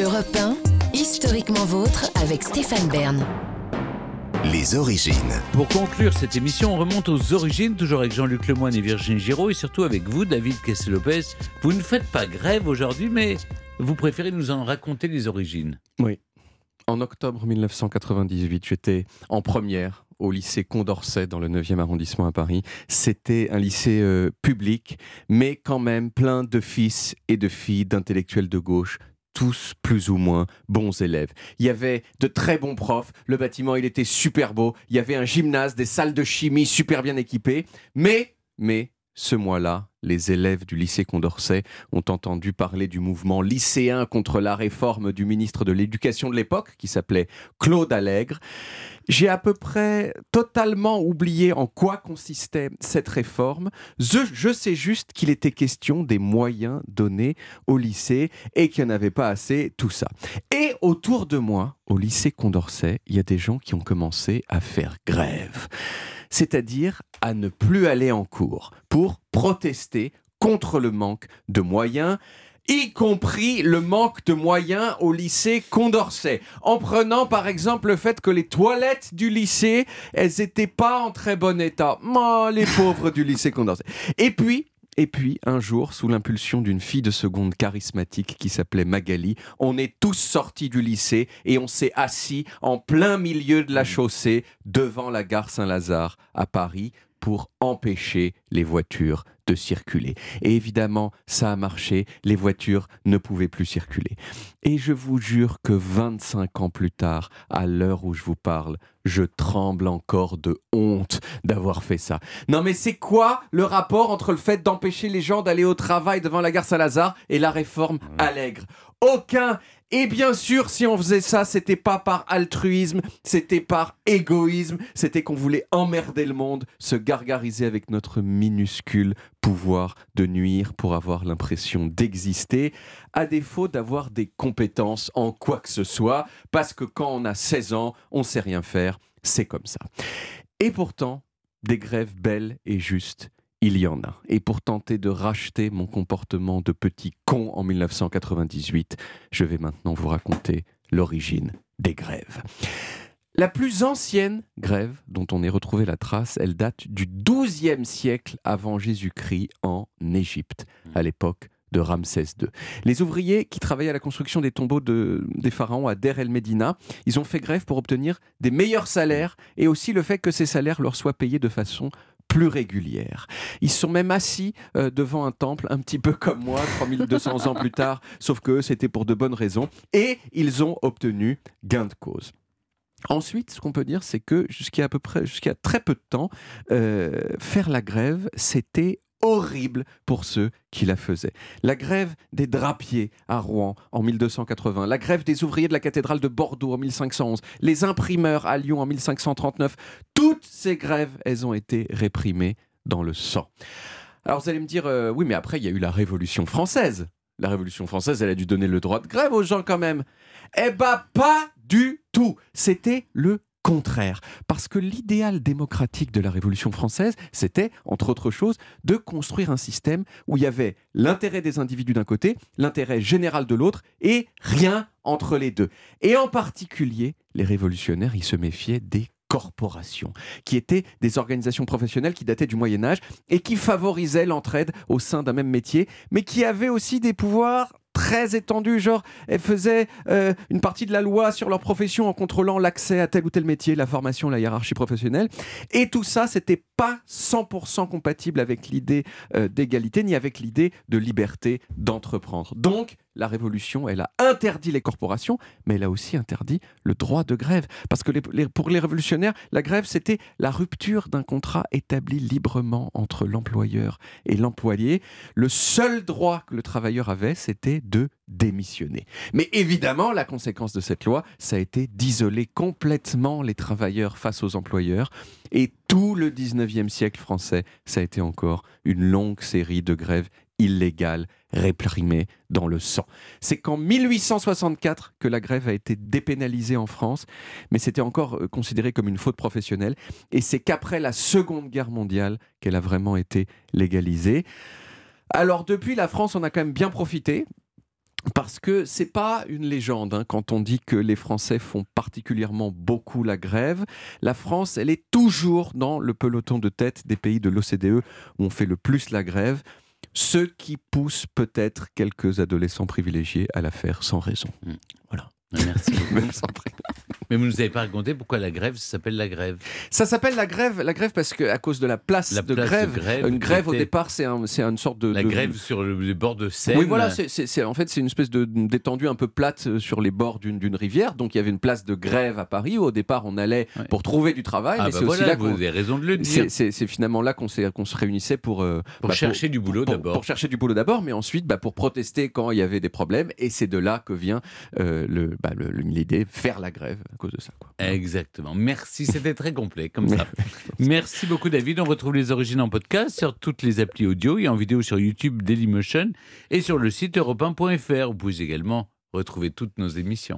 Europe 1, historiquement vôtre avec Stéphane Bern. Les origines. Pour conclure cette émission, on remonte aux origines, toujours avec Jean-Luc Lemoyne et Virginie Giraud, et surtout avec vous, David Kessel-Lopez. Vous ne faites pas grève aujourd'hui, mais vous préférez nous en raconter les origines. Oui. En octobre 1998, j'étais en première au lycée Condorcet dans le 9e arrondissement à Paris. C'était un lycée euh, public, mais quand même plein de fils et de filles d'intellectuels de gauche, tous plus ou moins bons élèves. Il y avait de très bons profs, le bâtiment il était super beau, il y avait un gymnase, des salles de chimie super bien équipées, mais, mais, ce mois-là, les élèves du lycée Condorcet ont entendu parler du mouvement lycéen contre la réforme du ministre de l'Éducation de l'époque, qui s'appelait Claude Allègre. J'ai à peu près totalement oublié en quoi consistait cette réforme. Je, je sais juste qu'il était question des moyens donnés au lycée et qu'il n'y en avait pas assez, tout ça. Et autour de moi, au lycée Condorcet, il y a des gens qui ont commencé à faire grève c'est-à-dire à ne plus aller en cours pour protester contre le manque de moyens y compris le manque de moyens au lycée Condorcet. En prenant par exemple le fait que les toilettes du lycée, elles n'étaient pas en très bon état. Oh, les pauvres du lycée Condorcet. Et puis, et puis, un jour, sous l'impulsion d'une fille de seconde charismatique qui s'appelait Magali, on est tous sortis du lycée et on s'est assis en plein milieu de la chaussée devant la gare Saint-Lazare à Paris pour empêcher les voitures de circuler. Et évidemment, ça a marché, les voitures ne pouvaient plus circuler. Et je vous jure que 25 ans plus tard, à l'heure où je vous parle, je tremble encore de honte d'avoir fait ça. Non mais c'est quoi le rapport entre le fait d'empêcher les gens d'aller au travail devant la gare Saint-Lazare et la réforme Allègre? Aucun et bien sûr, si on faisait ça, c'était pas par altruisme, c'était par égoïsme, c'était qu'on voulait emmerder le monde, se gargariser avec notre minuscule pouvoir de nuire pour avoir l'impression d'exister, à défaut d'avoir des compétences en quoi que ce soit, parce que quand on a 16 ans, on sait rien faire, c'est comme ça. Et pourtant, des grèves belles et justes, il y en a. Et pour tenter de racheter mon comportement de petit con en 1998, je vais maintenant vous raconter l'origine des grèves. La plus ancienne grève dont on ait retrouvé la trace, elle date du XIIe siècle avant Jésus-Christ en Égypte, à l'époque de Ramsès II. Les ouvriers qui travaillaient à la construction des tombeaux de, des pharaons à Der el Medina, ils ont fait grève pour obtenir des meilleurs salaires et aussi le fait que ces salaires leur soient payés de façon plus régulière. Ils sont même assis euh, devant un temple, un petit peu comme moi, 3200 ans plus tard, sauf que c'était pour de bonnes raisons, et ils ont obtenu gain de cause. Ensuite, ce qu'on peut dire, c'est que jusqu'à peu près, jusqu'à très peu de temps, euh, faire la grève, c'était horrible pour ceux qui la faisaient. La grève des drapiers à Rouen en 1280, la grève des ouvriers de la cathédrale de Bordeaux en 1511, les imprimeurs à Lyon en 1539, toutes ces grèves, elles ont été réprimées dans le sang. Alors vous allez me dire, euh, oui mais après il y a eu la Révolution française. La Révolution française, elle a dû donner le droit de grève aux gens quand même. Eh ben pas du tout. C'était le contraire. Parce que l'idéal démocratique de la Révolution française, c'était, entre autres choses, de construire un système où il y avait l'intérêt des individus d'un côté, l'intérêt général de l'autre, et rien entre les deux. Et en particulier, les révolutionnaires, ils se méfiaient des corporations, qui étaient des organisations professionnelles qui dataient du Moyen Âge et qui favorisaient l'entraide au sein d'un même métier, mais qui avaient aussi des pouvoirs très étendus, genre elles faisaient euh, une partie de la loi sur leur profession en contrôlant l'accès à tel ou tel métier, la formation, la hiérarchie professionnelle. Et tout ça, c'était pas 100% compatible avec l'idée euh, d'égalité ni avec l'idée de liberté d'entreprendre. Donc, la Révolution, elle a interdit les corporations, mais elle a aussi interdit le droit de grève. Parce que pour les révolutionnaires, la grève, c'était la rupture d'un contrat établi librement entre l'employeur et l'employé. Le seul droit que le travailleur avait, c'était de démissionner. Mais évidemment, la conséquence de cette loi, ça a été d'isoler complètement les travailleurs face aux employeurs. Et tout le 19e siècle français, ça a été encore une longue série de grèves illégale, réprimée dans le sang. C'est qu'en 1864 que la grève a été dépénalisée en France, mais c'était encore euh, considéré comme une faute professionnelle, et c'est qu'après la Seconde Guerre mondiale qu'elle a vraiment été légalisée. Alors depuis, la France en a quand même bien profité, parce que c'est pas une légende hein, quand on dit que les Français font particulièrement beaucoup la grève. La France, elle est toujours dans le peloton de tête des pays de l'OCDE où on fait le plus la grève, ce qui pousse peut-être quelques adolescents privilégiés à la faire sans raison. Mm. Voilà. Merci beaucoup. Mais vous ne nous avez pas raconté pourquoi la grève s'appelle la grève? Ça s'appelle la grève, la grève parce que à cause de la place, La de, place de grève, une grève au départ c'est un, c'est une sorte de La de- grève sur le, les bords de Seine. Oui, voilà, c'est, en fait, c'est une espèce de d'étendue un peu plate euh, sur les bords d'une, rivière. Donc, il y avait une place de grève à Paris. où, Au départ, on allait Ouais. pour trouver du travail. Ah mais bah c'est aussi voilà, là vous avez raison de le dire. C'est, finalement là qu'on, se réunissait pour, euh, Pour bah, chercher du boulot d'abord. Pour chercher du boulot d'abord, mais ensuite bah, pour protester quand il y avait des problèmes. Et c'est de là que vient euh, le, bah, le- le- l'idée faire la grève cause de ça. Quoi. Exactement. Merci, c'était très complet comme ça. Merci beaucoup David. On retrouve les origines en podcast sur toutes les applis audio et en vidéo sur YouTube Dailymotion et sur le site europe1.fr. Vous pouvez également retrouver toutes nos émissions.